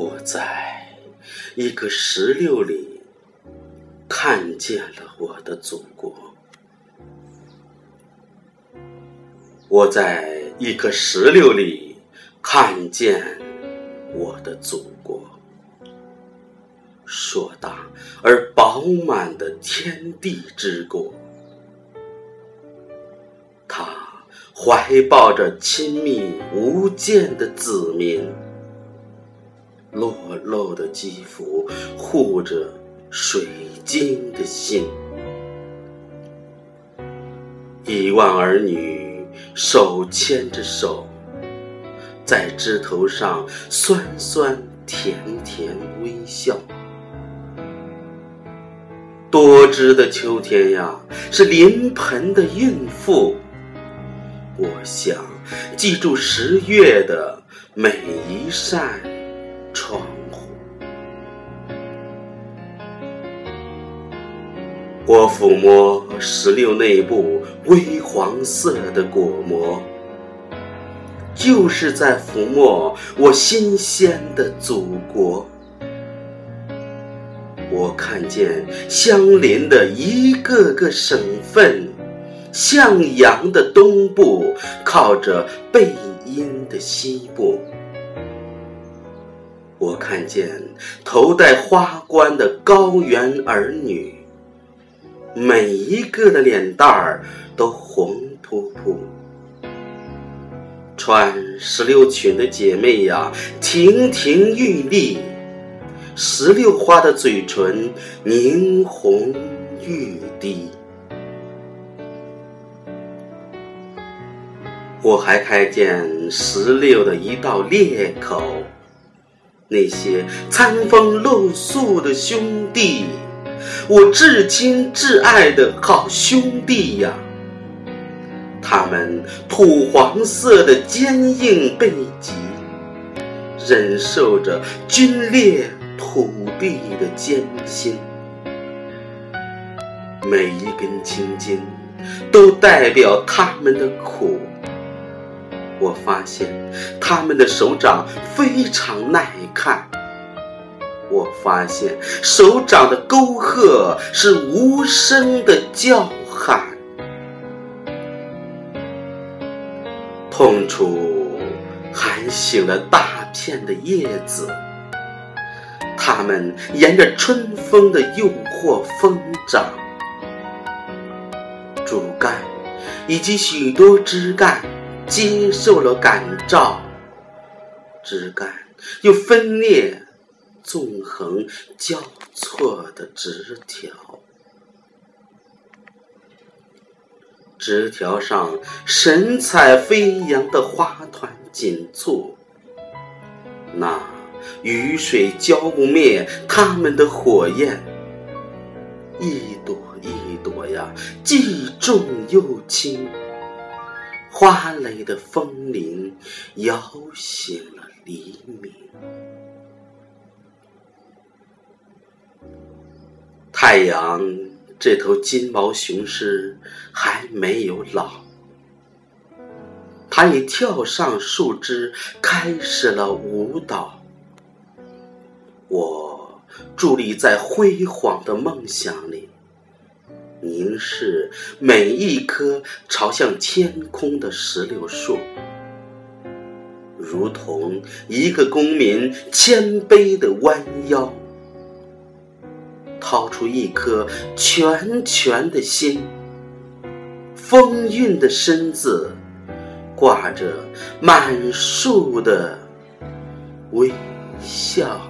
我在一个石榴里看见了我的祖国。我在一颗石榴里看见我的祖国，硕大而饱满的天地之国。它怀抱着亲密无间的子民。裸露的肌肤护着水晶的心，亿万儿女手牵着手，在枝头上酸酸甜甜微笑。多汁的秋天呀，是临盆的孕妇。我想记住十月的每一扇。窗户，我抚摸石榴内部微黄色的果膜，就是在抚摸我新鲜的祖国。我看见相邻的一个个省份，向阳的东部靠着背阴的西部。我看见头戴花冠的高原儿女，每一个的脸蛋儿都红扑扑。穿石榴裙的姐妹呀，亭亭玉立，石榴花的嘴唇凝红欲滴。我还看见石榴的一道裂口。那些餐风露宿的兄弟，我至亲至爱的好兄弟呀！他们土黄色的坚硬背脊，忍受着皲裂土地的艰辛，每一根青筋都代表他们的苦。我发现他们的手掌非常耐看。我发现手掌的沟壑是无声的叫喊，痛楚喊醒了大片的叶子，它们沿着春风的诱惑疯长，主干以及许多枝干。接受了感召，枝干又分裂，纵横交错的枝条，枝条上神采飞扬的花团锦簇，那雨水浇不灭它们的火焰，一朵一朵呀，既重又轻。花蕾的风铃摇醒了黎明，太阳这头金毛雄狮还没有老，它已跳上树枝，开始了舞蹈。我伫立在辉煌的梦想里。凝视每一棵朝向天空的石榴树，如同一个公民谦卑的弯腰，掏出一颗全全的心，风韵的身子，挂着满树的微笑。